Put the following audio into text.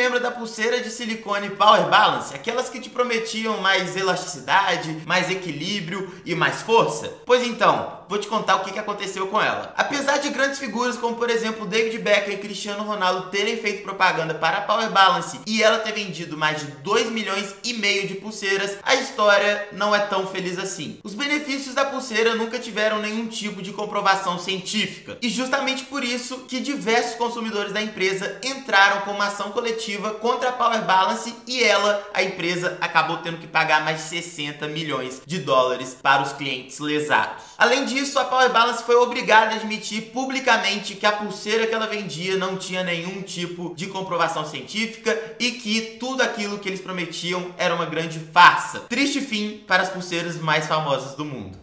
lembra da pulseira de silicone Power Balance? Aquelas que te prometiam mais elasticidade, mais equilíbrio e mais força? Pois então, vou te contar o que aconteceu com ela. Apesar de grandes figuras como, por exemplo, David Beckham e Cristiano Ronaldo terem feito propaganda para a Power Balance e ela ter vendido mais de 2 milhões e meio de pulseiras, a história não é tão feliz assim. Os benefícios da pulseira nunca tiveram nenhum tipo de comprovação científica e justamente por isso que diversos consumidores da empresa entraram com uma ação coletiva contra a Power Balance e ela, a empresa, acabou tendo que pagar mais de 60 milhões de dólares para os clientes lesados. Além disso, disso, a Power Balance foi obrigada a admitir publicamente que a pulseira que ela vendia não tinha nenhum tipo de comprovação científica e que tudo aquilo que eles prometiam era uma grande farsa. Triste fim para as pulseiras mais famosas do mundo.